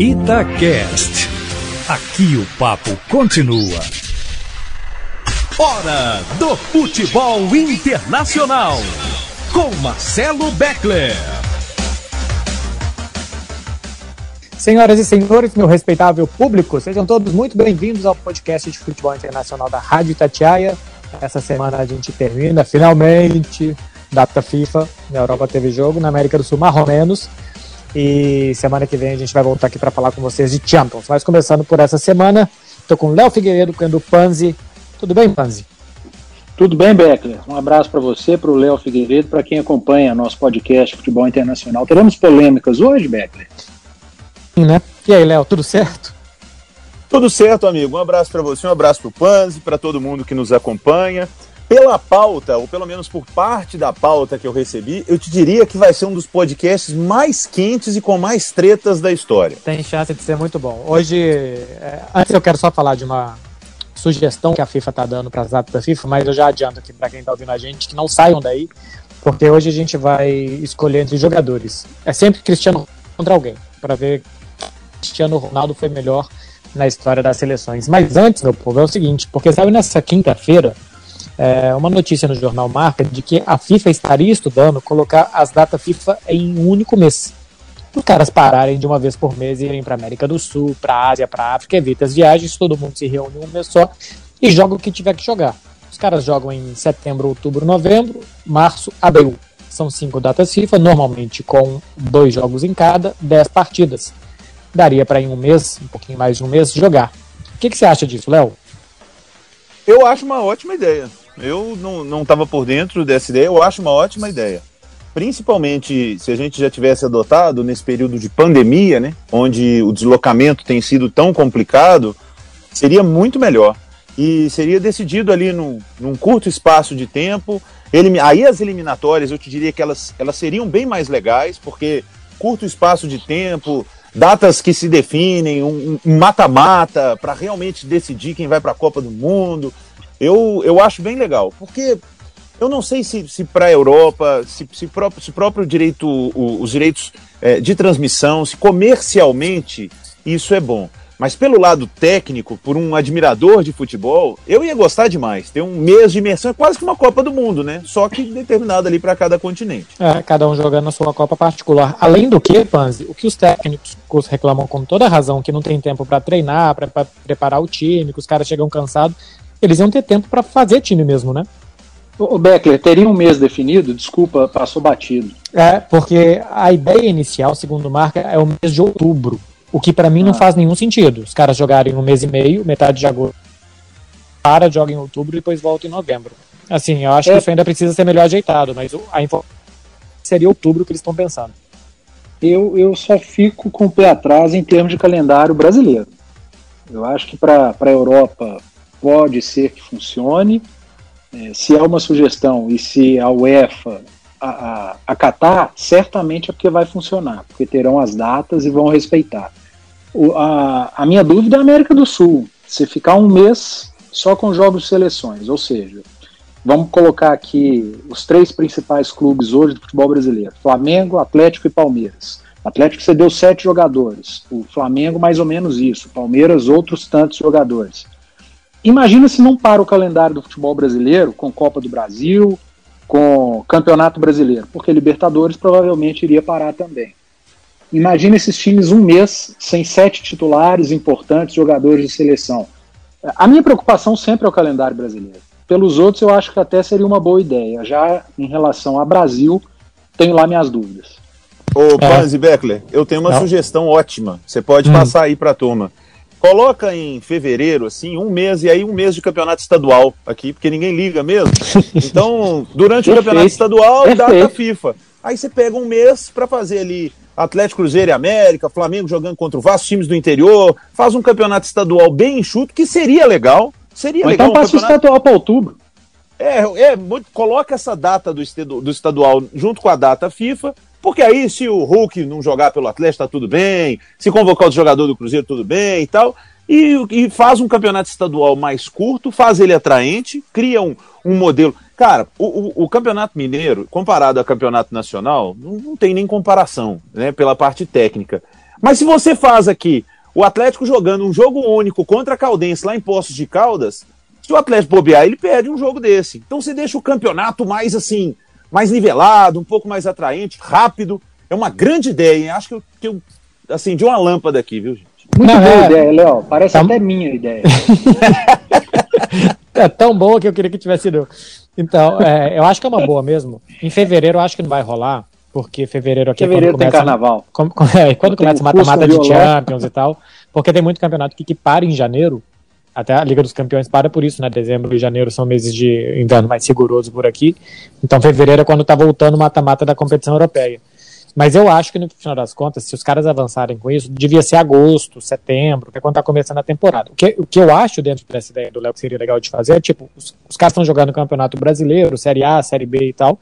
Itacast. Aqui o papo continua. Hora do futebol internacional. Com Marcelo Beckler. Senhoras e senhores, meu respeitável público, sejam todos muito bem-vindos ao podcast de futebol internacional da Rádio Itatiaia. Essa semana a gente termina, finalmente, data FIFA. Na Europa teve jogo, na América do Sul, mais ou menos. E semana que vem a gente vai voltar aqui para falar com vocês de Champions. Mas começando por essa semana, estou com Léo Figueiredo, com o Panzi. Tudo bem, Panzi? Tudo bem, Beckler? Um abraço para você, para o Léo Figueiredo, para quem acompanha nosso podcast Futebol Internacional. Teremos polêmicas hoje, Beckler? Sim, né? E aí, Léo, tudo certo? Tudo certo, amigo. Um abraço para você, um abraço para o Panzi, para todo mundo que nos acompanha pela pauta, ou pelo menos por parte da pauta que eu recebi, eu te diria que vai ser um dos podcasts mais quentes e com mais tretas da história. Tem chance de ser muito bom. Hoje, é, antes eu quero só falar de uma sugestão que a FIFA está dando para as datas da FIFA, mas eu já adianto aqui para quem está ouvindo a gente que não saiam daí, porque hoje a gente vai escolher entre jogadores. É sempre Cristiano contra alguém, para ver Cristiano Ronaldo foi melhor na história das seleções. Mas antes, meu povo, é o seguinte, porque sabe nessa quinta-feira é, uma notícia no jornal Marca de que a FIFA estaria estudando colocar as datas FIFA em um único mês. Os caras pararem de uma vez por mês e irem para América do Sul, para Ásia, para África, evita as viagens, todo mundo se reúne um mês só e joga o que tiver que jogar. Os caras jogam em setembro, outubro, novembro, março, abril. São cinco datas FIFA, normalmente com dois jogos em cada, dez partidas. Daria para em um mês, um pouquinho mais de um mês, jogar. O que, que você acha disso, Léo? Eu acho uma ótima ideia. Eu não estava por dentro dessa ideia, eu acho uma ótima ideia. Principalmente se a gente já tivesse adotado nesse período de pandemia, né, onde o deslocamento tem sido tão complicado, seria muito melhor. E seria decidido ali num, curto espaço de tempo. Ele, aí as eliminatórias, eu te diria que elas, elas seriam bem mais legais, porque curto espaço de tempo, datas que se definem, um mata-mata para realmente decidir quem vai para a Copa do Mundo. Eu, eu acho bem legal, porque eu não sei se, se para a Europa, se, se, próprio, se próprio direito, o, os direitos é, de transmissão, se comercialmente isso é bom. Mas pelo lado técnico, por um admirador de futebol, eu ia gostar demais. Ter um mês de imersão é quase que uma Copa do Mundo, né? Só que determinado ali para cada continente. É, cada um jogando a sua Copa particular. Além do que, Panzi, o que os técnicos reclamam com toda razão, que não tem tempo para treinar, para preparar o time, que os caras chegam cansados, eles iam ter tempo para fazer time mesmo, né? O Beckler, teria um mês definido? Desculpa, passou batido. É, porque a ideia inicial, segundo marca, é o mês de outubro. O que para mim ah. não faz nenhum sentido. Os caras jogarem um mês e meio, metade de agosto, para, joga em outubro e depois volta em novembro. Assim, eu acho é. que isso ainda precisa ser melhor ajeitado, mas a informação seria outubro que eles estão pensando. Eu, eu só fico com o pé atrás em termos de calendário brasileiro. Eu acho que para a Europa pode ser que funcione. É, se é uma sugestão e se a UEFA acatar, certamente é porque vai funcionar, porque terão as datas e vão respeitar. O, a, a minha dúvida é a América do Sul. Se ficar um mês só com jogos de seleções, ou seja, vamos colocar aqui os três principais clubes hoje do futebol brasileiro: Flamengo, Atlético e Palmeiras. Atlético cedeu sete jogadores, o Flamengo mais ou menos isso, Palmeiras outros tantos jogadores. Imagina se não para o calendário do futebol brasileiro com Copa do Brasil, com Campeonato Brasileiro, porque Libertadores provavelmente iria parar também. Imagina esses times um mês sem sete titulares importantes, jogadores de seleção. A minha preocupação sempre é o calendário brasileiro. Pelos outros, eu acho que até seria uma boa ideia. Já em relação ao Brasil, tenho lá minhas dúvidas. Ô, Panzi é. Beckler, eu tenho uma Não. sugestão ótima. Você pode hum. passar aí para a turma. Coloca em fevereiro, assim, um mês, e aí um mês de campeonato estadual aqui, porque ninguém liga mesmo. Então, durante o campeonato estadual, data FIFA. Aí você pega um mês para fazer ali Atlético Cruzeiro e América, Flamengo jogando contra o Vasco, times do interior, faz um campeonato estadual bem enxuto, que seria legal. Seria Ou legal. Então passa um campeonato... o estadual para outubro. É, é, coloca essa data do, do estadual junto com a data FIFA, porque aí, se o Hulk não jogar pelo Atlético, tá tudo bem. Se convocar o jogador do Cruzeiro, tudo bem e tal. E, e, faz um campeonato estadual mais curto, faz ele atraente, cria um, um modelo. Cara, o, o, o, campeonato mineiro, comparado ao campeonato nacional, não, não, tem nem comparação, né, pela parte técnica. Mas se você faz aqui o Atlético jogando um jogo único contra a Caldense lá em Poços de Caldas, se o Atlético bobear, ele perde um jogo desse. Então você deixa o campeonato mais assim, mais nivelado, um pouco mais atraente, rápido. É uma grande ideia, hein? Acho que eu, que eu acendi uma lâmpada aqui, viu, gente? Muito Não, boa é... ideia, Léo. Parece tá... até minha ideia. é tão boa que eu queria que tivesse sido. Então, é, eu acho que é uma boa mesmo. Em fevereiro eu acho que não vai rolar, porque fevereiro aqui fevereiro é quando começa, tem carnaval. Como, é, quando começa mata-mata de Champions e tal, porque tem muito campeonato que, que para em janeiro, até a Liga dos Campeões para por isso, né? Dezembro e janeiro são meses de inverno mais rigoroso por aqui. Então fevereiro é quando tá voltando o mata-mata da competição europeia. Mas eu acho que no final das contas, se os caras avançarem com isso, devia ser agosto, setembro, que é quando tá começando a temporada. O que, o que eu acho dentro dessa ideia do Léo que seria legal de fazer é, tipo, os, os caras estão jogando Campeonato Brasileiro, Série A, Série B e tal,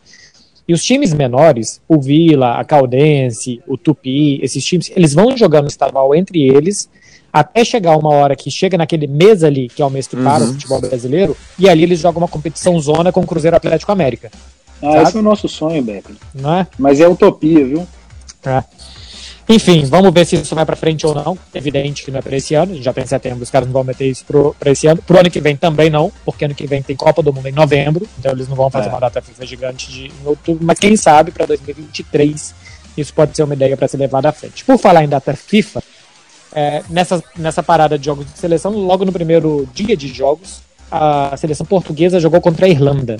e os times menores, o Vila, a Caldense, o Tupi, esses times, eles vão jogando estadual entre eles, até chegar uma hora que chega naquele mês ali, que é o mês que para uhum. o futebol brasileiro, e ali eles jogam uma competição zona com o Cruzeiro Atlético América. Ah, sabe? esse é o nosso sonho, Becker. Não é? Mas é utopia, viu? É. Enfim, vamos ver se isso vai para frente ou não. Evidente que não é para esse ano, a gente já tem setembro, os caras não vão meter isso para esse ano. Pro ano que vem também não, porque ano que vem tem Copa do Mundo em novembro, então eles não vão fazer é. uma data FIFA gigante de, em outubro, mas quem sabe para 2023 isso pode ser uma ideia para ser levada à frente. Por falar em data FIFA, é, nessa, nessa parada de jogos de seleção, logo no primeiro dia de jogos, a seleção portuguesa jogou contra a Irlanda.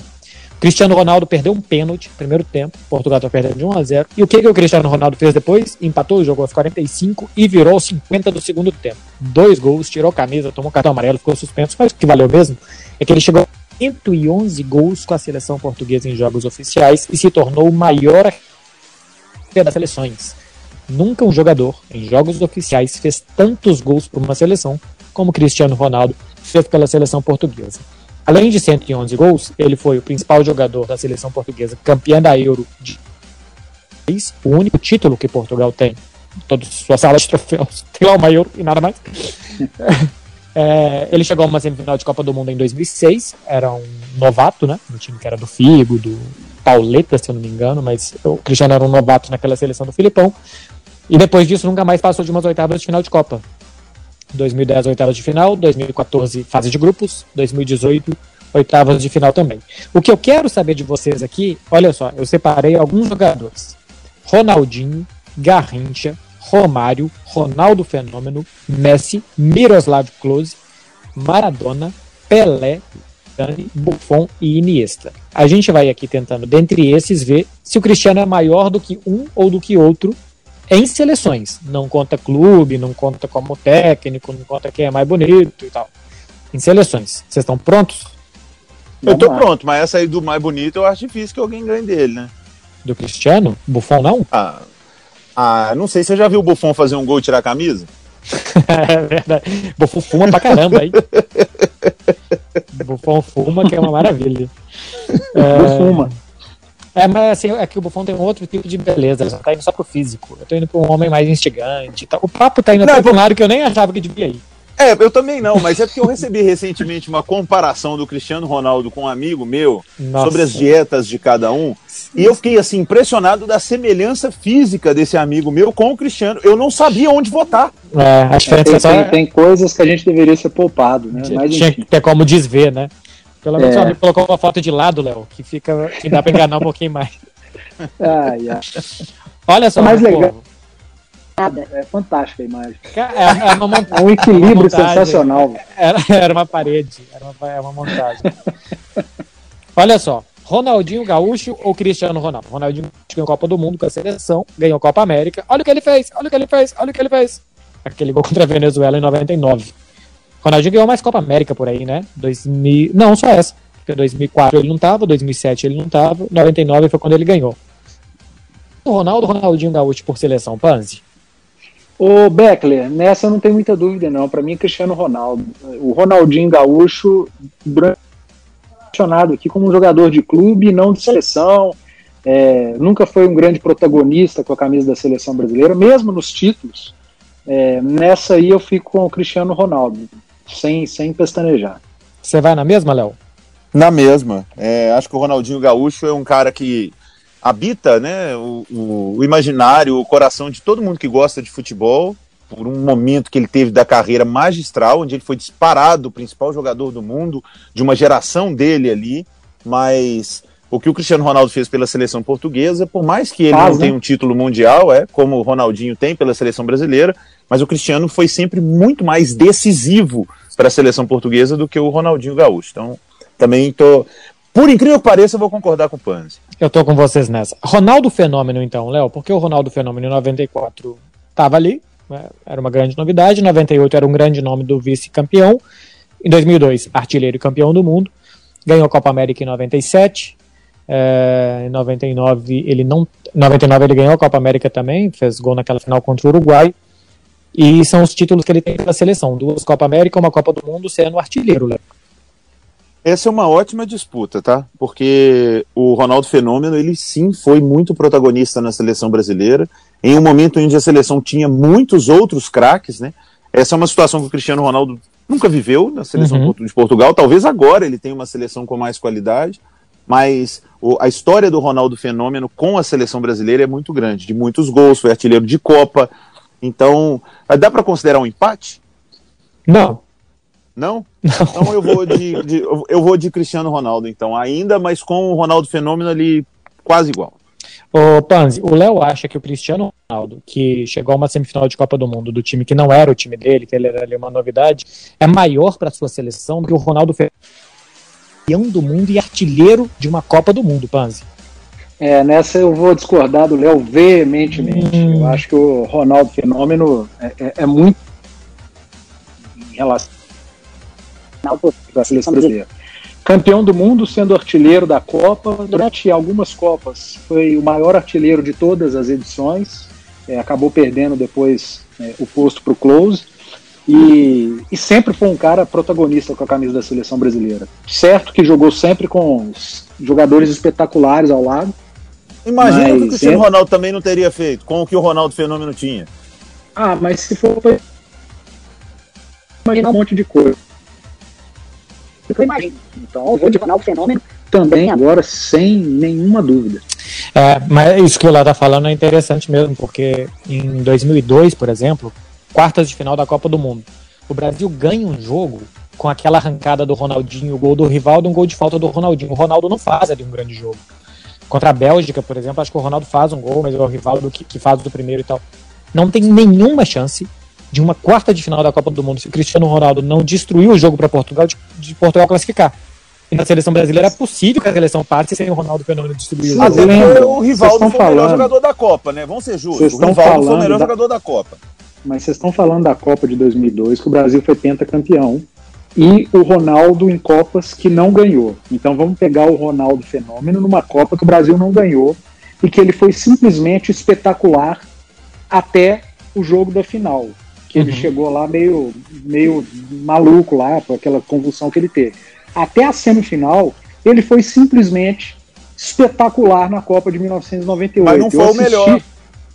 Cristiano Ronaldo perdeu um pênalti no primeiro tempo. Portugal está perdendo de 1 a 0. E o que, que o Cristiano Ronaldo fez depois? Empatou, jogou aos 45 e virou aos 50 do segundo tempo. Dois gols, tirou a camisa, tomou cartão amarelo, ficou suspenso. Mas o que valeu mesmo é que ele chegou a 111 gols com a seleção portuguesa em jogos oficiais e se tornou o maior das seleções. Nunca um jogador em jogos oficiais fez tantos gols por uma seleção como Cristiano Ronaldo fez pela seleção portuguesa. Além de 111 gols, ele foi o principal jogador da seleção portuguesa, campeã da Euro de o único título que Portugal tem. Toda sua sala de troféus tem lá uma Euro e nada mais. É, ele chegou a uma semifinal de Copa do Mundo em 2006, era um novato, né? No time que era do Figo, do Pauleta, se eu não me engano, mas o Cristiano era um novato naquela seleção do Filipão. E depois disso nunca mais passou de umas oitavas de final de Copa. 2010 oitavas de final, 2014 fase de grupos, 2018 oitavas de final também. O que eu quero saber de vocês aqui, olha só, eu separei alguns jogadores: Ronaldinho, Garrincha, Romário, Ronaldo Fenômeno, Messi, Miroslav Klose, Maradona, Pelé, Dani, Buffon e Iniesta. A gente vai aqui tentando, dentre esses, ver se o Cristiano é maior do que um ou do que outro em seleções. Não conta clube, não conta como técnico, não conta quem é mais bonito e tal. Em seleções. Vocês estão prontos? Eu tô pronto, mas essa aí do mais bonito eu acho difícil que alguém ganhe dele, né? Do Cristiano? Buffon não? Ah, ah não sei, você já viu o Buffon fazer um gol e tirar a camisa? é verdade. Buffon fuma pra caramba aí. Buffon fuma, que é uma maravilha. É... Fuma. É, mas assim, é que o Buffon tem um outro tipo de beleza, ele tá indo só pro físico. Eu tô indo pra um homem mais instigante. Tá? O papo tá indo não, pra um lado que eu nem achava que devia ir. É, eu também não, mas é porque eu recebi recentemente uma comparação do Cristiano Ronaldo com um amigo meu Nossa. sobre as dietas de cada um. E eu fiquei assim impressionado da semelhança física desse amigo meu com o Cristiano. Eu não sabia onde votar. É, a diferença é, tem, tem, tem, coisas que a gente deveria ser poupado, né? Mas, tinha que ter como desver, né? Pelo menos é. colocou uma foto de lado, Léo, que fica que dá para enganar um pouquinho mais. Ai, ai. Olha só, é mais legal. É fantástica a imagem. É, é, uma mont... é um equilíbrio montagem, sensacional. Era, era uma parede, era uma, é uma montagem. Olha só, Ronaldinho Gaúcho ou Cristiano Ronaldo? Ronaldinho ganhou Copa do Mundo com a seleção, ganhou Copa América. Olha o que ele fez, olha o que ele fez, olha o que ele fez. Aquele gol contra a Venezuela em 99. Ronaldinho ganhou mais Copa América por aí, né? 2000, não, só essa. Porque 2004 ele não tava, 2007 ele não tava, 99 foi quando ele ganhou. O Ronaldo, Ronaldinho Gaúcho por seleção, Panzi? O Beckler, nessa não tenho muita dúvida não. Para mim, Cristiano Ronaldo. O Ronaldinho Gaúcho, mencionado aqui como um jogador de clube, não de seleção. É, nunca foi um grande protagonista com a camisa da seleção brasileira, mesmo nos títulos. É, nessa aí eu fico com o Cristiano Ronaldo sem, sem pestanejar. Você vai na mesma, Léo? Na mesma. É, acho que o Ronaldinho Gaúcho é um cara que habita né, o, o, o, imaginário, o coração de todo mundo que gosta de futebol, por um momento que ele teve da carreira magistral, onde ele foi disparado o principal jogador do mundo, de uma geração dele ali, mas o que o Cristiano Ronaldo fez pela seleção portuguesa, por mais que ele Faz, não né? tenha um título mundial, é como o Ronaldinho tem pela seleção brasileira, mas o Cristiano foi sempre muito mais decisivo para a seleção portuguesa do que o Ronaldinho Gaúcho. Então, também tô, por incrível que pareça, eu vou concordar com o Panzi. Eu tô com vocês nessa. Ronaldo Fenômeno, então, Léo, porque o Ronaldo Fenômeno em 94 estava ali, né, era uma grande novidade, em 98 era um grande nome do vice-campeão, em 2002, artilheiro e campeão do mundo, ganhou a Copa América em 97, é, em 99 ele não, 99 ele ganhou a Copa América também, fez gol naquela final contra o Uruguai, e são os títulos que ele tem pela seleção, duas Copa América, uma Copa do Mundo, sendo artilheiro, Léo. Essa é uma ótima disputa, tá? Porque o Ronaldo Fenômeno, ele sim foi muito protagonista na seleção brasileira, em um momento em que a seleção tinha muitos outros craques, né? Essa é uma situação que o Cristiano Ronaldo nunca viveu na seleção uhum. de Portugal. Talvez agora ele tenha uma seleção com mais qualidade, mas a história do Ronaldo Fenômeno com a seleção brasileira é muito grande, de muitos gols, foi artilheiro de Copa. Então, dá para considerar um empate? Não. Não? Então eu vou de, de, eu vou de Cristiano Ronaldo, então, ainda, mas com o Ronaldo Fenômeno ali quase igual. Ô, Panzi, o Léo acha que o Cristiano Ronaldo, que chegou a uma semifinal de Copa do Mundo do time que não era o time dele, que ele era ali uma novidade, é maior para sua seleção do que o Ronaldo campeão do mundo e artilheiro de uma Copa do Mundo, Panzi. É, nessa eu vou discordar do Léo veementemente. Hum. Eu acho que o Ronaldo Fenômeno é, é, é muito em relação da seleção brasileira. Campeão do mundo, sendo artilheiro da Copa. Durante algumas Copas, foi o maior artilheiro de todas as edições. É, acabou perdendo depois é, o posto para o Close. E, e, sempre foi um cara protagonista com a camisa da seleção brasileira. Certo que jogou sempre com jogadores espetaculares ao lado. Imagina que o Cristiano sempre... Ronaldo também não teria feito, com o que o Ronaldo Fenômeno tinha. Ah, mas se for. Imaginar um monte de coisa eu imagino. Então, eu vou de Ronaldo Fenômeno também agora, sem nenhuma dúvida. É, mas isso que o Léo tá falando é interessante mesmo, porque em 2002, por exemplo, quartas de final da Copa do Mundo, o Brasil ganha um jogo com aquela arrancada do Ronaldinho, o gol do Rivaldo, um gol de falta do Ronaldinho. O Ronaldo não faz ali um grande jogo. Contra a Bélgica, por exemplo, acho que o Ronaldo faz um gol, mas é o Rivaldo que, que faz o primeiro e tal. Não tem nenhuma chance de uma quarta de final da Copa do Mundo, se o Cristiano Ronaldo não destruiu o jogo para Portugal, de, de, Portugal classificar. E na seleção brasileira é possível que a seleção passe sem o Ronaldo Fenômeno destruir Mas o jogo. o Rivaldo foi falando... o melhor jogador da Copa, né? Vamos ser justos. O Rivaldo foi o melhor da... jogador da Copa. Mas vocês estão falando da Copa de 2002, que o Brasil foi pentacampeão. E o Ronaldo em Copas que não ganhou. Então vamos pegar o Ronaldo Fenômeno numa Copa que o Brasil não ganhou e que ele foi simplesmente espetacular até o jogo da final que uhum. ele chegou lá meio, meio maluco lá, com aquela convulsão que ele teve. Até a semifinal, ele foi simplesmente espetacular na Copa de 1998. Mas não foi eu assisti, o melhor.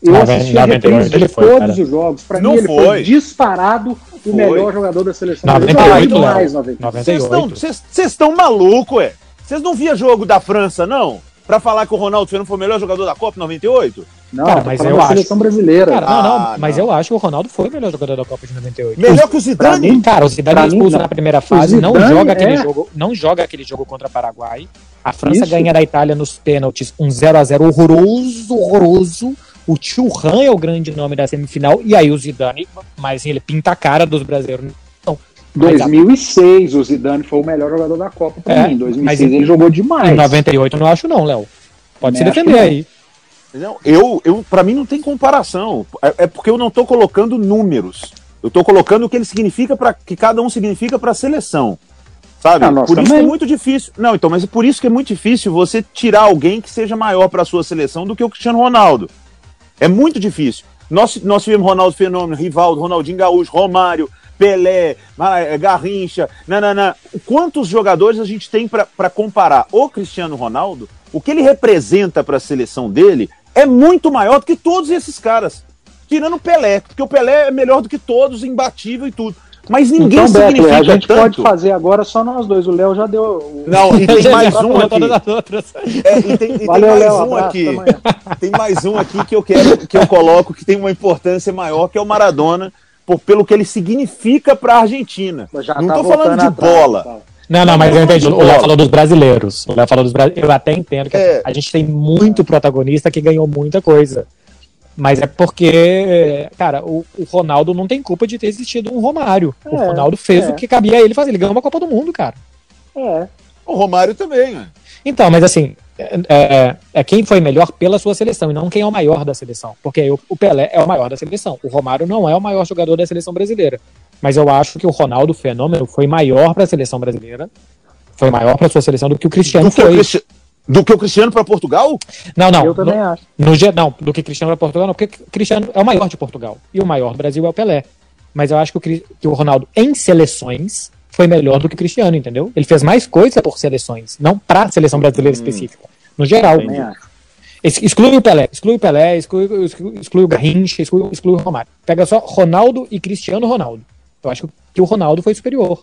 Eu assisti a reprise de foi, todos cara. os jogos. Para mim, ele foi, foi disparado o melhor jogador da seleção. 98, mais, 98. Vocês estão malucos, ué? Vocês não via jogo da França, não? Pra falar que o Ronaldo Fenômeno foi o melhor jogador da Copa 98? Não, cara, mas eu acho. seleção brasileira. Cara, não, não, ah, mas não. eu acho que o Ronaldo foi o melhor jogador da Copa de 98. Melhor que o Zidane? Mim, cara, o Zidane é expulso na primeira fase, não joga é... aquele jogo, não joga aquele jogo contra o Paraguai. A França Isso. ganha da Itália nos pênaltis, um 0 a 0 horroroso, horroroso. O Churran é o grande nome da semifinal e aí o Zidane, mas ele pinta a cara dos brasileiros. Não, 2006 o Zidane foi o melhor jogador da Copa pra é, mim. 2006 ele jogou demais. Em 98 eu não acho não, Léo. Pode se defender aí. Não, eu, eu para mim não tem comparação. É, é, porque eu não estou colocando números. Eu estou colocando o que ele significa para que cada um significa para a seleção. Sabe? Ah, por isso é muito difícil. Não, então, mas é por isso que é muito difícil você tirar alguém que seja maior para a sua seleção do que o Cristiano Ronaldo. É muito difícil. Nós, nós tivemos Ronaldo Fenômeno, Rivaldo, Ronaldinho Gaúcho, Romário, Pelé, é, Garrincha, nanana. Quantos jogadores a gente tem para comparar o Cristiano Ronaldo? O que ele representa para a seleção dele é muito maior do que todos esses caras. Tirando o Pelé, porque o Pelé é melhor do que todos, imbatível e tudo. Mas ninguém então, significa a gente tanto. pode fazer agora só nós dois. O Léo já deu. o- Não, e tem mais um aqui. Todas as outras. É, e tem, e tem Valeu, mais Léo. um abraço, aqui. Tem mais um aqui que eu quero que eu coloco que tem uma importância maior, que é o Maradona, por, pelo que ele significa para a Argentina. Não tá tô falando de atrás, bola. tá. Não, não, mas eu entendi. O. Léo falou dos brasileiros. O Léo falou dos brasileiros. Eu até entendo que É. a gente tem muito protagonista que ganhou muita coisa. Mas é porque, cara, o, o Ronaldo não tem culpa de ter existido um Romário. o É, Ronaldo fez é. o que cabia a ele fazer. Ele ganhou uma Copa do Mundo, cara. É. O Romário também, né? Então, mas assim, é, é- é quem foi melhor pela sua seleção e não quem é o maior da seleção. Porque o, o Pelé é o maior da seleção. O Romário não é o maior jogador da seleção brasileira. Mas eu acho que o Ronaldo Fenômeno foi maior para a seleção brasileira. Foi maior para sua seleção do que o Cristiano Do que, o foi. Cristi- do que o Cristiano para Portugal? Não, não. eu também no, acho. no não, do que Cristiano para Portugal, não, porque Cristiano é o maior de Portugal. E o maior do Brasil é o Pelé. Mas eu acho que o, que o Ronaldo, em seleções, foi melhor do que Cristiano, entendeu? Ele fez mais coisa por seleções, não para a seleção brasileira específica. No geral. Também acho. Ex- Exclui o Pelé, exclui o Pelé, exclui, exclui, exclui o Garrincha, exclui, exclui o Romário. Pega só Ronaldo e Cristiano Ronaldo. Eu acho que o Ronaldo foi superior.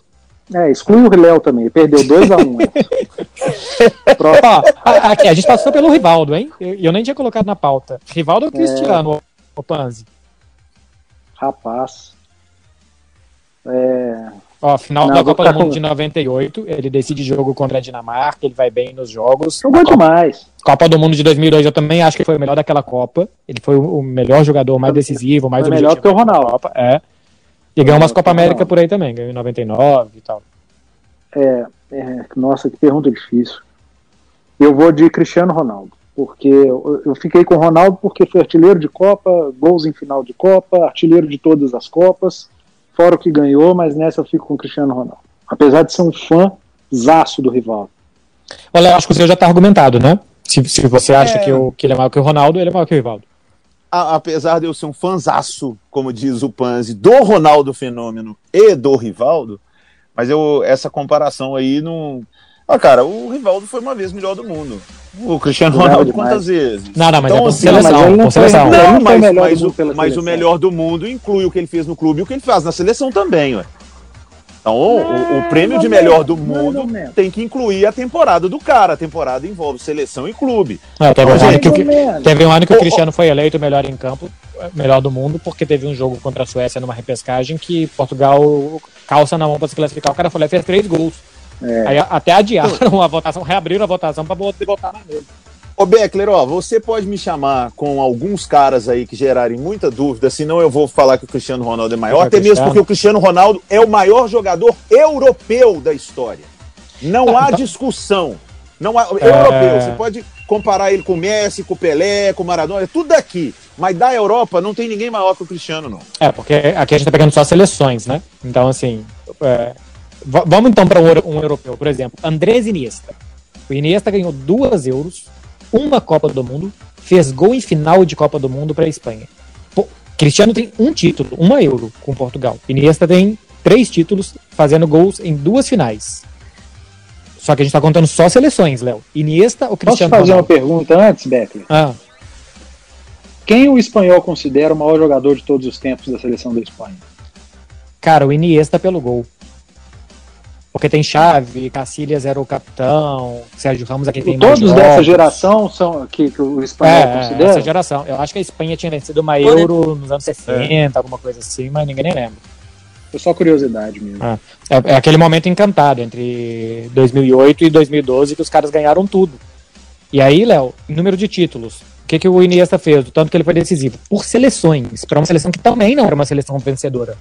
É, exclui o Léo também. Ele perdeu 2x1. Um, né? Ó, a- aqui, a gente passou pelo Rivaldo, hein? E eu, eu nem tinha colocado na pauta. Rivaldo ou Cristiano, o, o Panzi? Rapaz. É, Ó, final Não, da Copa do Mundo com- de 98, ele decide jogo contra a Dinamarca, ele vai bem nos jogos. jogou demais. Copa do Mundo de 2002 eu também acho que foi o melhor daquela Copa. Ele foi o melhor jogador, mais decisivo, mais Foi melhor que o Ronaldo. Copa, é. E ganhou umas Copa América por aí também, ganhou em 99 e tal. É, é, nossa, que pergunta difícil. Eu vou de Cristiano Ronaldo. Porque eu, eu fiquei com o Ronaldo porque foi artilheiro de Copa, gols em final de Copa, artilheiro de todas as Copas, fora o que ganhou, mas nessa eu fico com o Cristiano Ronaldo. Apesar de ser um fã zaço do rival. Olha, eu acho que o seu já tá argumentado, né? Se, se você acha É. que, o, que ele é maior que o Ronaldo, ele é maior que o Rivaldo. A- apesar de eu ser um fanzaço, como diz o Panzi, do Ronaldo Fenômeno e do Rivaldo, mas eu essa comparação aí não. Ah, cara, o Rivaldo foi uma vez melhor do mundo. O Cristiano Ronaldo, demais. quantas vezes? Não, não, mas é por assim, seleção, não seleção. Ele Não, mas, mas o, mas o melhor do mundo inclui o que ele fez no clube e o que ele faz na seleção também, ué. Então, o, o- o prêmio de melhor do mundo tem que incluir a temporada do cara. A temporada envolve seleção e clube. Não, teve, um Mas ano é que, o- teve um ano que o. Cristiano foi eleito o melhor em campo, melhor do mundo, porque teve um jogo contra a Suécia numa repescagem que Portugal calça na mão pra se classificar. O cara foi lá e fez três gols. É. Aí até adiaram a votação, reabriram a votação pra poder votar mais nele. Ô Beckler, ó, você pode me chamar com alguns caras aí que gerarem muita dúvida, senão eu vou falar que o Cristiano Ronaldo é maior, até mesmo porque o Cristiano Ronaldo é o maior jogador europeu da história. Não há então- discussão. Não há, É. Europeu, você pode comparar ele com o Messi, com o Pelé, com o Maradona, é tudo daqui. Mas da Europa não tem ninguém maior que o Cristiano, não. É, porque aqui a gente tá pegando só seleções, né? Então, assim. é, vamos então para um, um europeu, por exemplo. Andrés Iniesta. O Iniesta ganhou duas euros, uma Copa do Mundo, fez gol em final de Copa do Mundo para a Espanha. Pô, Cristiano tem um título, uma euro com Portugal. Iniesta tem três títulos, fazendo gols em duas finais. Só que a gente tá contando só seleções, Léo. Iniesta ou Posso Cristiano fazer uma Ronaldo? pergunta antes, Beckler? Ah, Quem o espanhol considera o maior jogador de todos os tempos da seleção da Espanha? Cara, o Iniesta pelo gol. Porque tem Chave, Cacilhas era o capitão, Sérgio Ramos é quem tem mais Todos jogos. dessa geração são que, que o espanhol É, considera? essa geração. Eu acho que a Espanha tinha vencido uma Euro nos anos 60, alguma coisa assim, mas ninguém nem lembra. É só curiosidade mesmo. É, é aquele momento encantado entre 2008 e 2012 que os caras ganharam tudo. E aí, Léo, em número de títulos, o que, que o Iniesta fez? Do tanto que ele foi decisivo? Por seleções, para uma seleção que também não era uma seleção vencedora.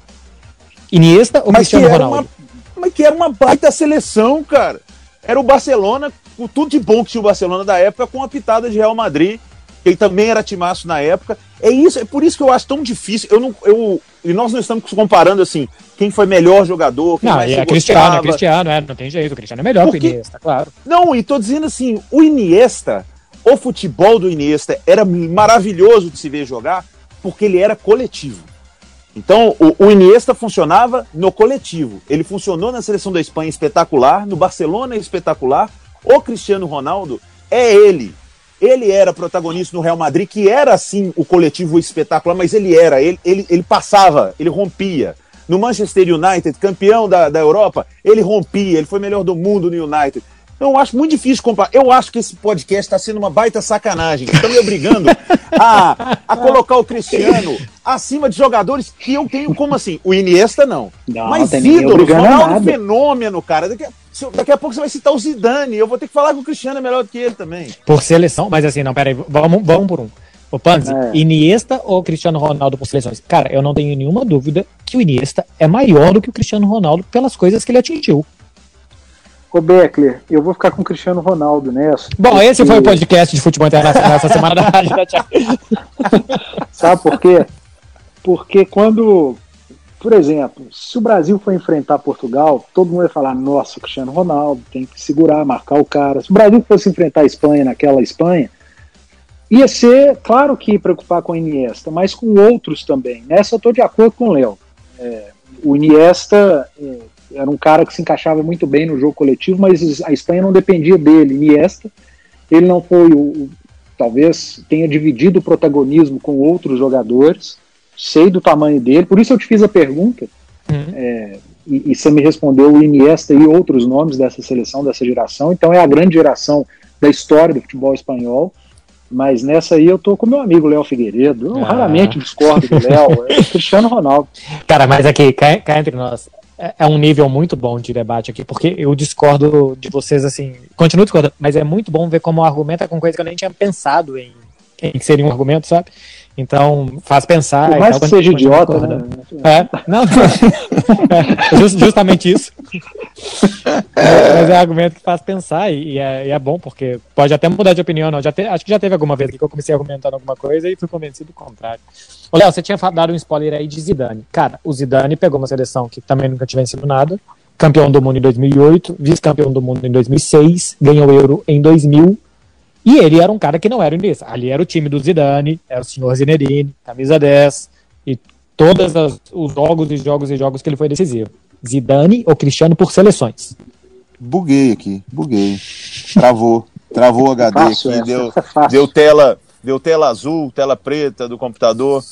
Iniesta ou Mas que, Cristiano era Ronaldo? uma, mas que era uma baita seleção, cara. Era o Barcelona, com tudo de bom que tinha o Barcelona da época, com a pitada de Real Madrid, que ele também era timaço na época. É isso, é por isso que eu acho tão difícil. Eu não, eu, e nós não estamos comparando assim, quem foi melhor jogador, quem Não, mais é Cristiano, é Cristiano, é, não tem jeito. O Cristiano é melhor que Porque- o Iniesta, claro. Não, e tô dizendo assim, o Iniesta, o futebol do Iniesta era maravilhoso de se ver jogar, porque ele era coletivo. Então, o, o Iniesta funcionava no coletivo. Ele funcionou na seleção da Espanha espetacular, no Barcelona espetacular. O Cristiano Ronaldo é ele. Ele era protagonista no Real Madrid, que era assim o coletivo espetacular, mas ele era, ele, ele, ele passava, ele rompia. no Manchester United, campeão da, da Europa, ele rompia, ele foi melhor do mundo no United. Eu acho muito difícil comparar. Eu acho que esse podcast está sendo uma baita sacanagem. Estão me obrigando a, a colocar o Cristiano acima de jogadores que eu tenho como assim. O Iniesta não. Não, Mas a Ronaldo fenômeno, cara. Daqui a, daqui a pouco você vai citar o Zidane. Eu vou ter que falar que o Cristiano é melhor do que ele também. Por seleção, mas assim, não, peraí, vamos, vamos por um. O Panzi, É. Iniesta ou Cristiano Ronaldo por seleções? Cara, eu não tenho nenhuma dúvida que o Iniesta é maior do que o Cristiano Ronaldo pelas coisas que ele atingiu. Ô Beckler, eu vou ficar com o Cristiano Ronaldo nessa. Bom, esse foi o porque- podcast de futebol internacional essa semana da Rádio da. Sabe por quê? Porque quando, por exemplo, se o Brasil for enfrentar Portugal, todo mundo vai falar: nossa, o Cristiano Ronaldo tem que segurar, marcar o cara. Se o Brasil fosse enfrentar a Espanha naquela Espanha, ia ser, claro que ia preocupar com o Iniesta, mas com outros também. Nessa eu estou de acordo com o Léo. É, o Iniesta é, era um cara que se encaixava muito bem no jogo coletivo, mas a Espanha não dependia dele. Iniesta, ele não foi o, o- talvez tenha dividido o protagonismo com outros jogadores. Sei do tamanho dele, por isso eu te fiz a pergunta Uhum. e, e você me respondeu o Iniesta e outros nomes dessa seleção, dessa geração. Então é a grande geração da história do futebol espanhol. Mas nessa aí eu tô com meu amigo Léo Figueiredo. Eu Ah. raramente discordo do Léo. É Cristiano Ronaldo. Cara, mas aqui, cá, cá entre nós, é, é um nível muito bom de debate aqui, porque eu discordo de vocês, assim, continuo discordando, mas é muito bom ver como argumenta com coisa que eu nem tinha pensado em, em que seria um argumento, sabe? Então, faz pensar. Por mais tal, que seja idiota, né? É, não. é, just- justamente isso. É, mas é um argumento que faz pensar e, é, e é bom, porque pode até mudar de opinião. Não. Já te- acho que já teve alguma vez que eu comecei argumentando alguma coisa e fui convencido do contrário. Ô, Léo, você tinha dado um spoiler aí de Zidane. Cara, o Zidane pegou uma seleção que também nunca tinha vencido nada, campeão do mundo em 2008, vice-campeão do mundo em 2006, ganhou o Euro em 2000, e ele era um cara que não era o. Ali era o time do Zidane, era o senhor Zinedine, camisa 10, e todos os jogos e jogos e jogos que ele foi decisivo. Zidane ou Cristiano por seleções. Buguei aqui, buguei. Travou. Travou o HD Fácil aqui, essa, deu, deu tela, deu tela azul, tela preta do computador.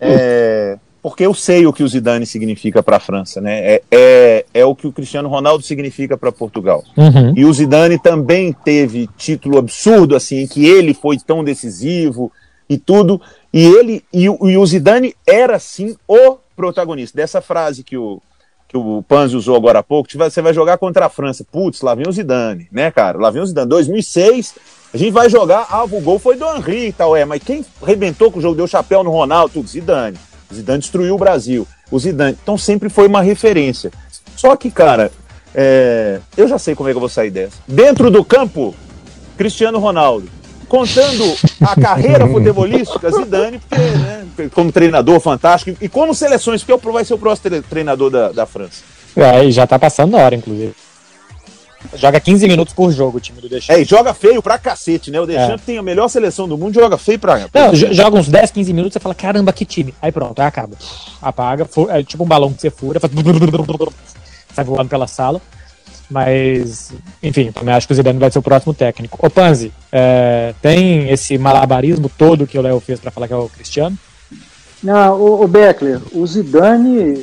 É, porque eu sei o que o Zidane significa para a França, né? É, é, é o que o Cristiano Ronaldo significa para Portugal. Uhum. E o Zidane também teve título absurdo, assim, em que ele foi tão decisivo e tudo. E ele e, o- e o Zidane era sim o protagonista dessa frase que o que o Panzi usou agora há pouco. "Você vai- jogar contra a França, putz, lá vem o Zidane, né, cara? Lá vem o Zidane. 2006 a gente vai jogar. Ah, o gol foi do Henry e tal, é. Mas quem arrebentou com o jogo deu chapéu no Ronaldo, tudo Zidane. Zidane destruiu o Brasil. O Zidane. Então sempre foi uma referência. Só que, cara, é, eu já sei como é que eu vou sair dessa. Dentro do campo, Cristiano Ronaldo. Contando a carreira futebolística, Zidane, porque, né, como treinador fantástico, e como seleções, porque é vai ser o próximo tre- treinador da, da França. É, e já tá passando da hora, inclusive. Joga 15 minutos por jogo o time do Deschamps. É, e joga feio pra cacete, né? O Deschamps tem a melhor seleção do mundo, joga feio pra. Não, jo- joga uns 10, 15 minutos, você fala, caramba, que time. Aí pronto, aí acaba. Apaga, é tipo um balão que você fura, faz... sai voando pela sala. Mas, enfim, também acho que o Zidane vai ser o próximo técnico. Ô Panzi, é, tem esse malabarismo todo que o Léo fez pra falar que é o Cristiano? Não, o, o Beckler, o Zidane,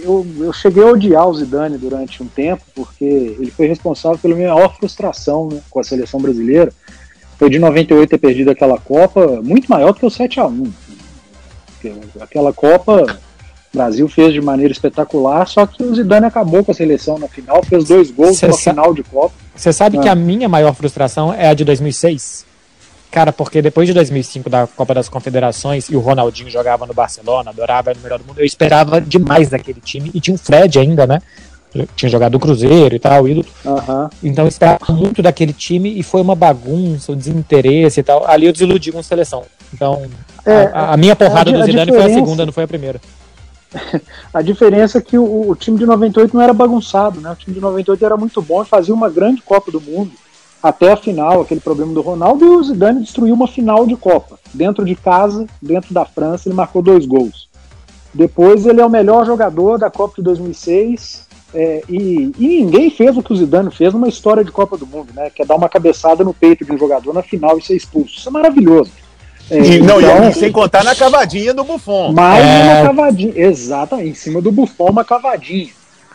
eu, eu cheguei a odiar o Zidane durante um tempo, porque ele foi responsável pela minha maior frustração né, com a seleção brasileira. Foi de 98 ter perdido aquela Copa, muito maior do que o 7x1. Porque Aquela Copa, o Brasil fez de maneira espetacular, só que o Zidane acabou com a seleção na final, fez dois gols na final de Copa. Você sabe Ah. que a minha maior frustração é a de 2006? Cara, porque depois de 2005 da Copa das Confederações e o Ronaldinho jogava no Barcelona, adorava, era o melhor do mundo, eu esperava demais daquele time e tinha o Fred ainda, né? Tinha jogado o Cruzeiro e tal, ídolo. Aham. Então eu esperava muito daquele time e foi uma bagunça, um desinteresse e tal. Ali eu desiludi com a seleção. Então, É, a, a minha porrada a do Zidane foi a segunda, não foi a primeira. A diferença é que o, o time de 98 não era bagunçado, né? O time de 98 era muito bom fazia uma grande Copa do Mundo até a final, aquele problema do Ronaldo, e o Zidane destruiu uma final de Copa. Dentro de casa, dentro da França, ele marcou dois gols. Depois ele é o melhor jogador da Copa de 2006 é, e, e ninguém fez o que o Zidane fez numa história de Copa do Mundo, né? Que é dar uma cabeçada no peito de um jogador na final e ser expulso. Isso é maravilhoso. É, E, não, e então- aí, sem contar na cavadinha do Buffon. Mais É. uma cavadinha. Exatamente, em cima do Buffon, uma cavadinha.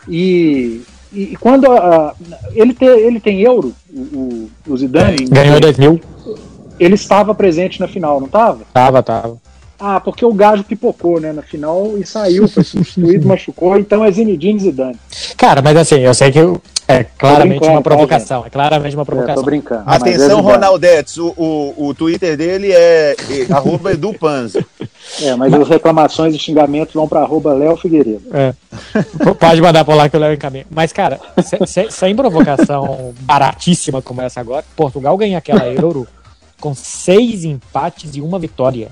E, e, e quando a- ele, tem, ele tem euro, o, o, Zidane, Ganhou em 2000. ele estava presente na final, não estava? Tava, tava. Ah, porque o Gajo pipocou, né, na final e saiu, foi substituído, machucou, então é Zinedine Zidane. Cara, mas assim, eu sei que é claramente uma tá, provocação. É claramente uma É, provocação. tô brincando. mas é Atenção, Zidane. Ronaldetes, o, o, o Twitter dele é, é arroba Edu Panza. É, mas as reclamações e xingamentos vão para arroba Léo Figueiredo. É. Pode mandar por lá que eu levo em caminho. Mas, cara, se- se- sem provocação baratíssima como essa agora, Portugal ganha aquela Euro com seis empates e uma vitória.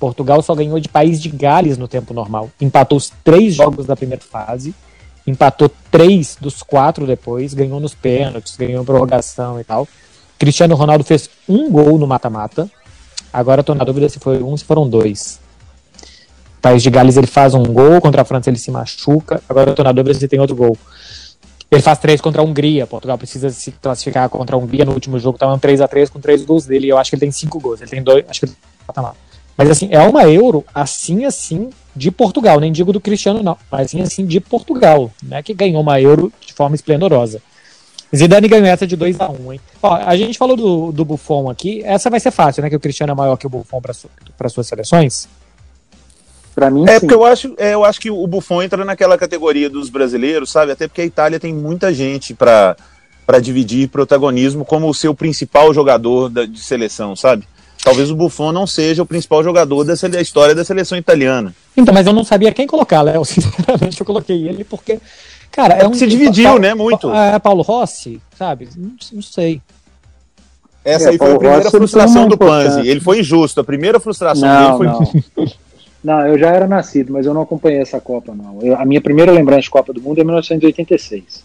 Portugal só ganhou de País de Gales no tempo normal. Empatou os três jogos da primeira fase, empatou três dos quatro depois, ganhou nos pênaltis, ganhou prorrogação e tal. Cristiano Ronaldo fez um gol no mata-mata. Agora tô na dúvida se foi um, se foram dois. País de Gales ele faz um gol, contra a França ele se machuca. Agora eu tô na dúvida se tem outro gol. Ele faz três contra a Hungria. Portugal precisa se classificar contra a Hungria no último jogo. Tava um 3 a 3 com três gols dele. Eu acho que ele tem cinco gols. Ele tem dois, acho que ele tá lá. Mas assim, é uma Euro assim assim de Portugal, nem digo do Cristiano não, mas assim assim de Portugal, né, que ganhou uma Euro de forma esplendorosa. Zidane ganhou essa de 2 a 1 hein? Ó, a gente falou do, do Buffon aqui, essa vai ser fácil, né, que o Cristiano é maior que o Buffon para suas seleções. Para mim, É sim. porque eu acho, é, eu acho que o Buffon entra naquela categoria dos brasileiros, sabe? Até porque a Itália tem muita gente para para dividir protagonismo como o seu principal jogador da, de seleção, sabe? Talvez o Buffon não seja o principal jogador da, história da seleção italiana. Então, mas eu não sabia quem colocar, Léo. Sinceramente, eu coloquei ele porque, cara, é um. Se dividiu, né, muito. É, Paulo Rossi, sabe? Não, não sei. Essa É, aí foi a primeira Rossi, frustração do Panzi. Ele foi injusto. A primeira frustração Não, dele foi. não. Não, eu já era nascido, mas eu não acompanhei essa Copa, não. Eu- a minha primeira lembrança de Copa do Mundo é 1986.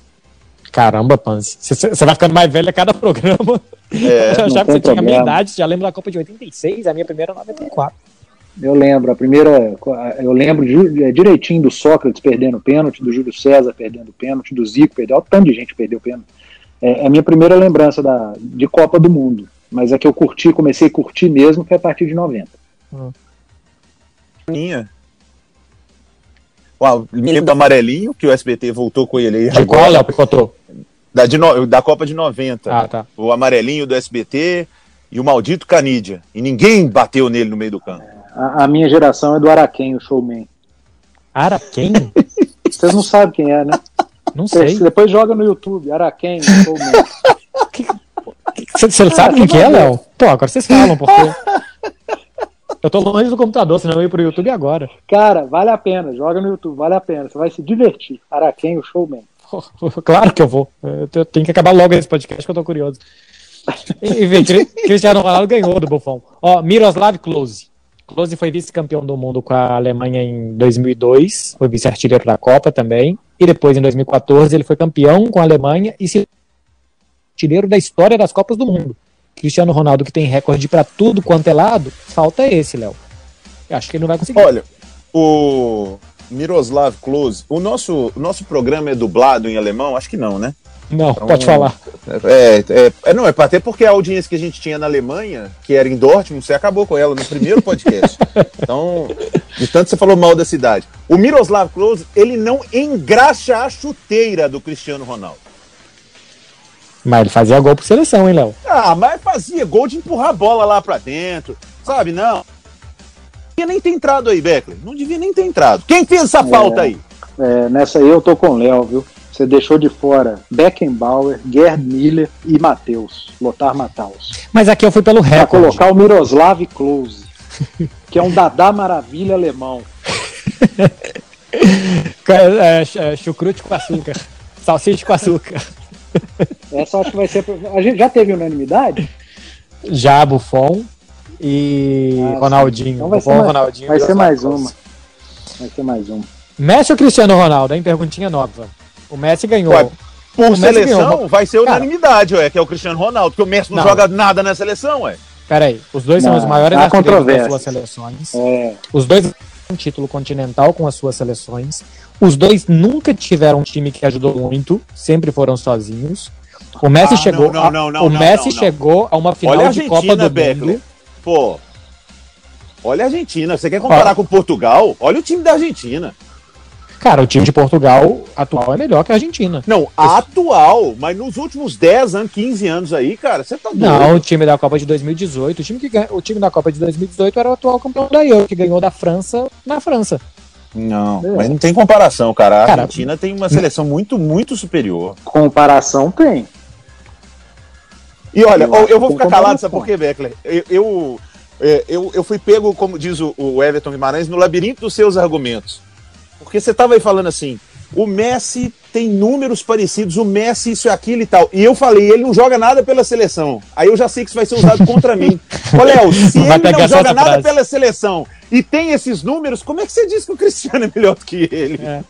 Caramba, Panzi. Você vai ficando mais velho a cada programa. É, eu achava que você tinha a minha idade. Você já lembra da Copa de 86, a minha primeira é 94. Eu lembro, a primeira. Eu lembro é, direitinho do Sócrates perdendo pênalti, do Júlio César perdendo pênalti, do Zico perdendo. Olha o tanto de gente que perdeu pênalti. É, é a minha primeira lembrança da, de Copa do Mundo. Mas é que eu curti, comecei a curtir mesmo, foi a partir de 90. minha. Uau, me lembro do amarelinho, que o SBT voltou com ele aí. De qual, agora. Léo Picotô? Da, de no- da Copa de 90. Ah, tá. O amarelinho do SBT e o maldito Canidia. E ninguém bateu nele no meio do campo. A, a minha geração é do Araquém, o showman. Araquém? Vocês não sabem quem é, né? Não sei. Depois joga no YouTube, Araquém, o showman. Você você sabe quem que é, Léo? Pô, agora vocês falam, porque. Eu tô longe do computador, senão eu ia pro YouTube agora. Cara, vale a pena, joga no YouTube, vale a pena, você vai se divertir. Araquém, o showman. Claro que eu vou. Eu te- eu tenho que acabar logo esse podcast que eu tô curioso. Enfim, Cri- Cristiano Ronaldo ganhou do Buffon. Ó, Miroslav Klose. Klose foi vice-campeão do mundo com a Alemanha em 2002, foi vice-artilheiro da Copa também. E depois, em 2014, ele foi campeão com a Alemanha e se artilheiro da história das Copas do Mundo. Cristiano Ronaldo, que tem recorde pra tudo quanto é lado, falta esse, Léo. Eu Acho que ele não vai conseguir. Olha, o Miroslav Klose, o nosso, o nosso programa é dublado em alemão? Acho que não, né? não, então- pode falar. É, é, é, não, é até porque a audiência que a gente tinha na Alemanha, que era em Dortmund, você acabou com ela no primeiro podcast. então, de tanto você falou mal da cidade. O Miroslav Klose, ele não engraxa a chuteira do Cristiano Ronaldo. Mas ele fazia gol por seleção, hein, Léo? Ah, mas fazia gol de empurrar a bola lá pra dentro, sabe? Não. Não devia nem ter entrado aí, Beckler. Não devia nem ter entrado. Quem fez essa falta aí? É, nessa aí eu tô com o Léo, viu? Você deixou de fora Beckenbauer, Gerd Miller e Matheus, Lothar Matthaus. Mas aqui eu fui pelo Pra recorde. colocar o Miroslav Klose, que é um Dadá Maravilha alemão. É, é, é, chucrute com açúcar. Salsicha com açúcar. Essa eu acho que vai ser. A gente já teve unanimidade? Já Buffon e Ah. Ronaldinho. Então vai ser mais- Ronaldinho. Vai ser mais uma. Vai ser mais uma. Messi ou Cristiano Ronaldo, hein? Perguntinha nova. O Messi ganhou. Ué, Por O seleção, ganhou. vai ser Cara. unanimidade, ué, que é o Cristiano Ronaldo, porque o Messi não, Não. joga nada na seleção, ué. Peraí, os dois são Não, os maiores artilheiros das suas seleções. É, Os dois um título continental com as suas seleções. Os dois nunca tiveram um time que ajudou muito, sempre foram sozinhos. O Messi Ah, chegou, não, a- não, não, o não, Messi não, não. chegou a uma final Olha a de Copa do. Mundo. Pô, Olha a Argentina. Você quer comparar com Portugal? Olha o time da Argentina. Cara, o time de Portugal atual é melhor que a Argentina. Não, atual, mas nos últimos 10 anos, 15 anos aí, cara, você tá doido. Não, o time da Copa de 2018, o time, que ganha, o time da Copa de 2018 era o atual campeão da Euro, que ganhou da França na França. Não, é. mas não tem comparação, cara. A cara, Argentina tem uma seleção muito, muito superior. Comparação tem. E olha, eu, eu vou ficar calado, sabe por quê, Beckler? Eu, eu, é, eu, eu fui pego, como diz o Everton Guimarães, no labirinto dos seus argumentos. Porque você estava aí falando assim, o Messi tem números parecidos, o Messi isso e aquilo e tal. E eu falei, ele não joga nada pela seleção. Aí eu já sei que isso vai ser usado contra mim. Ô, Léo, se ele não joga nada frase. pela seleção e tem esses números, como é que você diz que o Cristiano é melhor do que ele? É.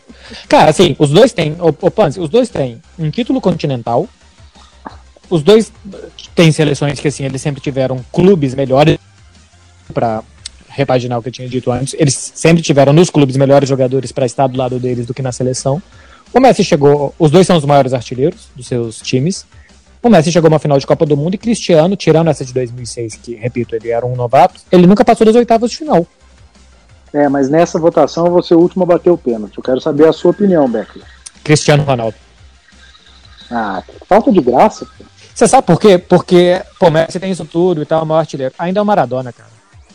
Cara, assim, os dois têm, o, o Panzi, os dois têm um título continental. Os dois têm seleções que, assim, eles sempre tiveram clubes melhores para repaginar o que eu tinha dito antes. Eles sempre tiveram nos clubes melhores jogadores para estar do lado deles do que na seleção. O Messi chegou, os dois são os maiores artilheiros dos seus times. O Messi chegou a uma final de Copa do Mundo e Cristiano, tirando essa de 2006, que, repito, ele era um novato, ele nunca passou das oitavas de final. É, mas nessa votação você é o último a bater o pênalti. Eu quero saber a sua opinião, Beckler. Cristiano Ronaldo. Ah, falta de graça. Você sabe por quê? Porque, pô, Messi tem isso tudo e tal, o maior artilheiro. Ainda é o Maradona, cara.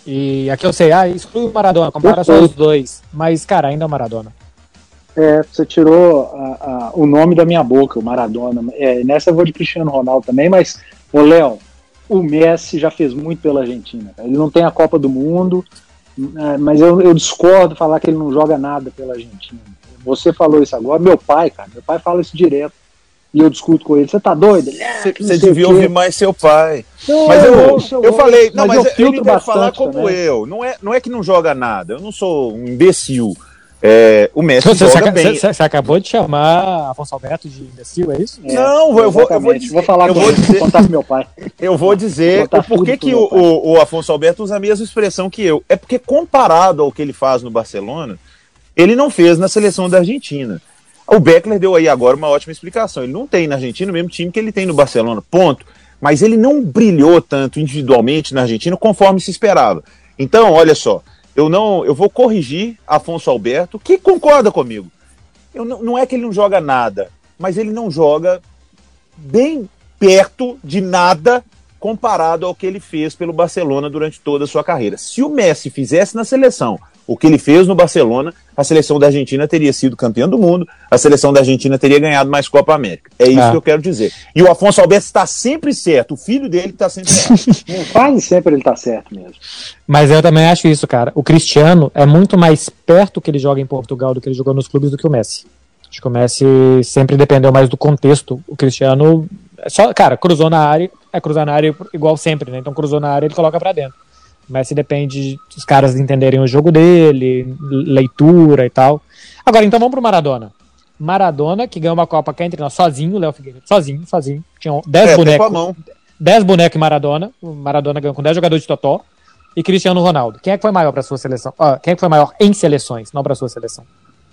E aqui eu sei, ah, exclui o Maradona, compara só os dois. Mas, cara, ainda é o Maradona. É, você tirou a, a, o nome da minha boca, o Maradona. É, nessa eu vou de Cristiano Ronaldo também, mas, ô Léo, o Messi já fez muito pela Argentina. Ele não tem a Copa do Mundo, é, mas eu, eu discordo falar que ele não joga nada pela Argentina. Você falou isso agora, meu pai, cara, meu pai fala isso direto e eu discuto com ele, você tá doido? Você, devia ouvir mais seu pai. Não, mas eu, eu, eu, eu falei, não, mas, mas eu ele deve falar como também. eu. Não é, não é que não joga nada. Eu não sou um imbecil. É, o Messi você, joga você, bem. Você, acabou de chamar Afonso Alberto de imbecil, é isso? É, não, eu vou, eu vou, dizer, vou falar eu vou dizer, contar pro meu pai. Eu vou dizer por que, que o, o, o Afonso Alberto usa a mesma expressão que eu. É porque comparado ao que ele faz no Barcelona, ele não fez na seleção da Argentina. O Beckler deu aí agora uma ótima explicação. Ele não tem na Argentina o mesmo time que ele tem no Barcelona, ponto. Mas ele não brilhou tanto individualmente na Argentina conforme se esperava. Então, olha só, eu não, eu vou corrigir Afonso Alberto, que concorda comigo. Eu não, não é que ele não joga nada, mas ele não joga bem perto de nada comparado ao que ele fez pelo Barcelona durante toda a sua carreira. Se o Messi fizesse na seleção o que ele fez no Barcelona, a seleção da Argentina teria sido campeã do mundo, a seleção da Argentina teria ganhado mais Copa América. É isso ah. que eu quero dizer. E o Afonso Alberto está sempre certo, o filho dele está sempre certo. Quase sempre ele está certo mesmo. Mas eu também acho isso, cara. O Cristiano é muito mais perto que ele joga em Portugal do que ele jogou nos clubes do que o Messi. Acho que o Messi sempre dependeu mais do contexto. O Cristiano, é só, cara, cruzou na área, é cruzar na área igual sempre, né? Então cruzou na área, ele coloca para dentro. Mas se depende dos caras entenderem o jogo dele, leitura e tal. Agora, então vamos pro Maradona. Maradona, que ganhou uma Copa cá entre nós, sozinho, Léo Figueiredo, sozinho, sozinho. Tinha 10 é, bonecos. 10 bonecos em Maradona. O Maradona ganhou com 10 jogadores de Totó. E Cristiano Ronaldo. Quem é que foi maior para sua seleção? Ah, quem é que foi maior em seleções, não para sua seleção?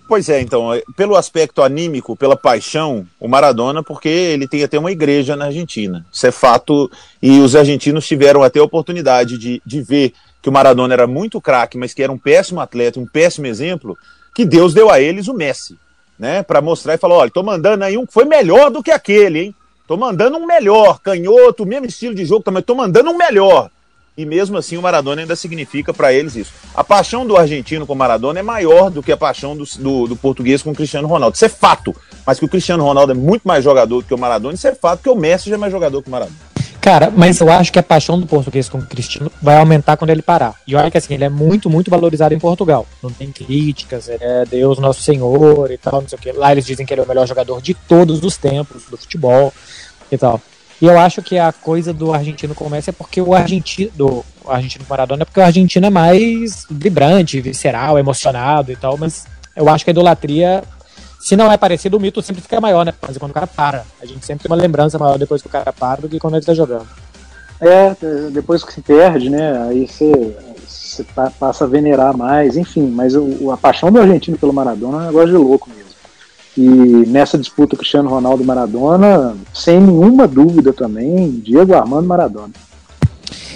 Pois é, então, é, pelo aspecto anímico, pela paixão, o Maradona, porque ele tem até uma igreja na Argentina. Isso é fato, e os argentinos tiveram até a oportunidade de, de ver que o Maradona era muito craque, mas que era um péssimo atleta, um péssimo exemplo, que Deus deu a eles o Messi, né? Para mostrar e falar: olha, tô mandando aí um que foi melhor do que aquele, hein? Tô mandando um melhor, canhoto, mesmo estilo de jogo também, tô mandando um melhor e mesmo assim o Maradona ainda significa para eles isso. A paixão do argentino com o Maradona é maior do que a paixão do, do, do, português com o Cristiano Ronaldo. Isso é fato. Mas que o Cristiano Ronaldo é muito mais jogador do que o Maradona, isso é fato, que o Messi já é mais jogador que o Maradona. Cara, mas eu acho que a paixão do português com o Cristiano vai aumentar quando ele parar. E olha que assim, ele é muito, muito valorizado em Portugal. Não tem críticas, ele é Deus Nosso Senhor e tal, não sei o que. Lá eles dizem que ele é o melhor jogador de todos os tempos do futebol e tal. E eu acho que a coisa do argentino começa é porque o argentino, do o argentino Maradona é porque o argentino é mais vibrante, visceral, emocionado e tal, mas eu acho que a idolatria, se não é parecido, o mito sempre fica maior, né? Mas quando o cara para. A gente sempre tem uma lembrança maior depois que o cara para do que quando ele tá jogando. É, depois que se perde, né? Aí você, você passa a venerar mais, enfim, mas o, a paixão do argentino pelo Maradona é um negócio de louco mesmo. E nessa disputa Cristiano Ronaldo e Maradona, sem nenhuma dúvida também, Diego Armando Maradona.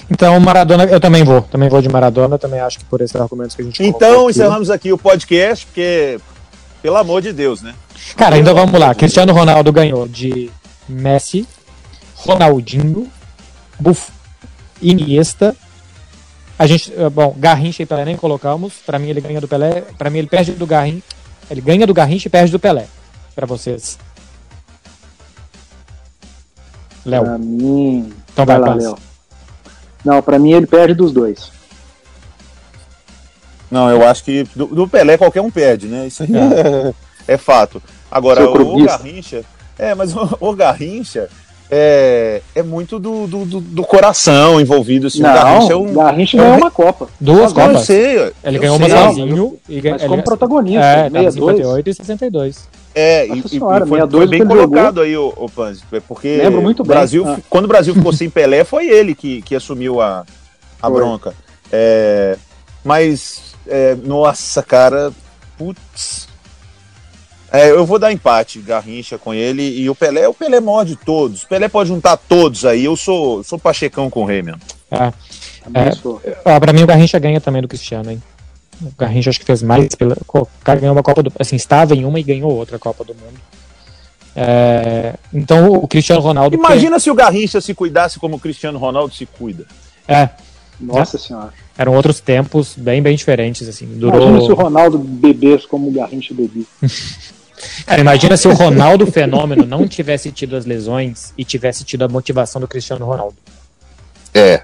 Então, Maradona, eu também vou. Também vou de Maradona, também acho que por esses argumentos que a gente Então, encerramos aqui o podcast, porque, pelo amor de Deus, né? Cara, ainda vamos lá. Cristiano Ronaldo ganhou de Messi, Ronaldinho, Buff, Iniesta. A gente, eh, bom, Garrincha e Pelé nem colocamos. Para mim ele ganha do Pelé, para mim ele perde do Garrincha. Ele ganha do Garrincha e perde do Pelé. Para vocês. Léo. Pra mim. Então vai, vai lá. Léo. Não, pra mim ele perde dos dois. Não, eu acho que do, do Pelé qualquer um perde, né? Isso aí é, é fato. Agora, o clubista. Garrincha. É, mas o, o Garrincha é, é muito do, do, do- do coração envolvido. Assim, o não, Garrincha é um. Garrincha é um ganhou uma Copa. Duas Agora eu Copas. sei. Ele eu ganhou uma sei. sozinho e ganhou. Mas como protagonista, É, tava em 62. 58 e 62. É, e, Nossa e- e senhora, foi, 62 foi bem ele colocado aí, o, o Panzi. é Porque Lembro muito o bem. Brasil, Ah. quando o Brasil ficou sem Pelé, foi ele que, que assumiu a, a Foi. bronca. É, mas, é, nossa, cara, putz. É, eu vou dar empate, Garrincha com ele e o Pelé. O Pelé é maior de todos. O Pelé pode juntar todos aí. Eu sou, sou pachecão com o rei mesmo. É. Também É. Ó, pra mim o Garrincha ganha também do Cristiano, hein? O Garrincha acho que fez mais pela. O cara ganhou uma Copa do. Assim, estava em uma e ganhou outra Copa do Mundo. É, então o Cristiano Ronaldo. Imagina se o Garrincha se cuidasse como o Cristiano Ronaldo se cuida. É, Nossa senhora. eram outros tempos bem, bem diferentes, assim. Durou. Imagina se o Ronaldo bebesse como o Garrincha bebia. Cara, imagina se o Ronaldo Fenômeno não tivesse tido as lesões e tivesse tido a motivação do Cristiano Ronaldo. É.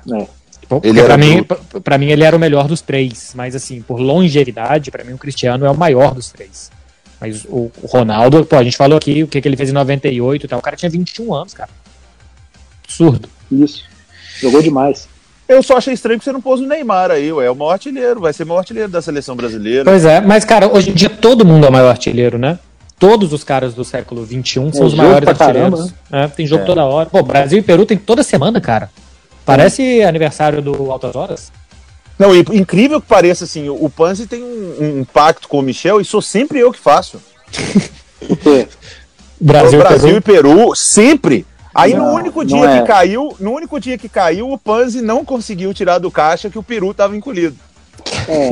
Porque Ele pra, mim, bruto. pra- mim ele era o melhor dos três, mas assim, por longevidade, pra mim o Cristiano é o maior dos três. Mas o, o Ronaldo, pô, a gente falou aqui o que, que ele fez em 98 e tal, o cara tinha 21 anos, cara. Absurdo. Isso. Jogou demais. Eu só achei estranho que você não pôs o Neymar aí, ué. É o maior artilheiro, vai ser o maior artilheiro da seleção brasileira. Pois é, mas cara, hoje em dia todo mundo é o maior artilheiro, né? Todos os caras do século XXI são É, os jogo maiores artilheiros. né? Tem jogo É. toda hora. Pô, Brasil e Peru tem toda semana, cara. Parece aniversário do Altas Horas. Não, e incrível que pareça, assim, o Panzi tem um, um pacto com o Michel e sou sempre eu que faço. Brasil, Brasil Peru. e Peru, sempre. Aí no Não, único não dia é. que caiu, no único dia que caiu, o Panzi não conseguiu tirar do caixa que o Peru estava encolhido. é,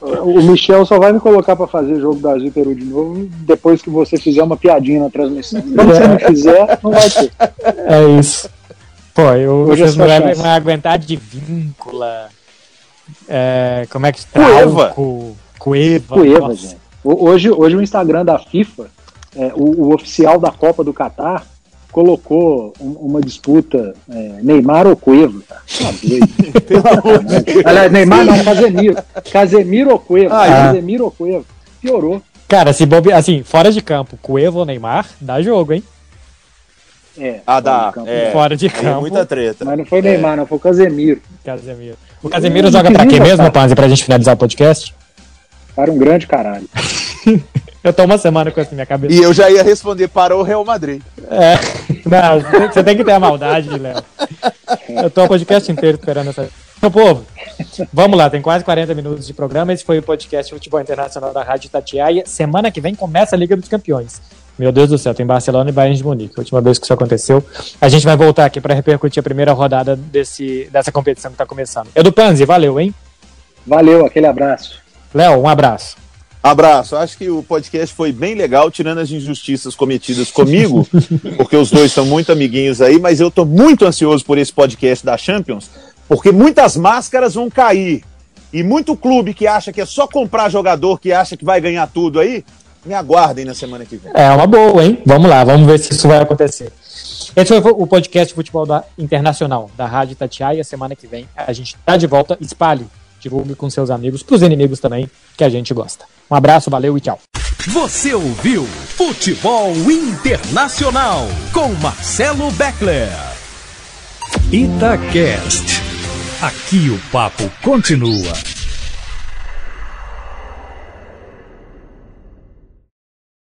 o, Michel só vai me colocar pra fazer jogo Brasil e Peru de novo depois que você fizer uma piadinha na transmissão. Quando você não fizer, não vai ter. É isso. Pô, eu, Hoje é vocês não vão aguentar de víncula. É, como é que Cueva. Trauco, Cueva. Cueva, nossa. gente. Hoje, hoje o Instagram da FIFA, é, o, o oficial da Copa do Catar, colocou um- uma disputa é, Neymar ou Cueva. Tá Tá doido. Aliás, Neymar não, Casemiro. Casemiro ou Cueva. Ah, é. Casemiro ou Cueva. Piorou. Cara, se bobe... assim, fora de campo, Cueva ou Neymar, dá jogo, hein? É, Ah, fora dá. de campo. É. Fora de é campo, muita treta. Mas não foi Neymar, não, foi o Casemiro. Casemiro. O Casemiro Hum, joga pra quê queria, mesmo. Panzi, pra gente finalizar o podcast? Para um grande caralho. Eu tô uma semana com isso na minha cabeça. E eu já ia responder para o Real Madrid. É. Não, você tem que ter a maldade, Léo. Eu tô o podcast inteiro esperando essa. Meu povo, vamos lá, tem quase 40 minutos de programa. Esse foi o podcast Futebol Internacional da Rádio Tatiaia. Semana que vem começa a Liga dos Campeões. Meu Deus do céu, tem Barcelona e Bayern de Munique. A última vez que isso aconteceu. A gente vai voltar aqui para repercutir a primeira rodada desse, dessa competição que tá começando. Edu Panzi, valeu, hein? Valeu, aquele abraço. Léo, um abraço. Abraço. Acho que o podcast foi bem legal, tirando as injustiças cometidas comigo, porque os dois são muito amiguinhos aí, mas eu tô muito ansioso por esse podcast da Champions, porque muitas máscaras vão cair. E muito clube que acha que é só comprar jogador, que acha que vai ganhar tudo aí, me aguardem na semana que vem. É uma boa, hein? Vamos lá, vamos ver se isso vai acontecer. Esse foi o podcast Futebol da Internacional da Rádio Tatiaia. Semana que vem a gente tá de volta. Espalhe, divulgue com seus amigos, pros inimigos também, que a gente gosta. Um abraço, valeu e tchau. Você ouviu Futebol Internacional com Marcelo Beckler. Itacast. Aqui o papo continua.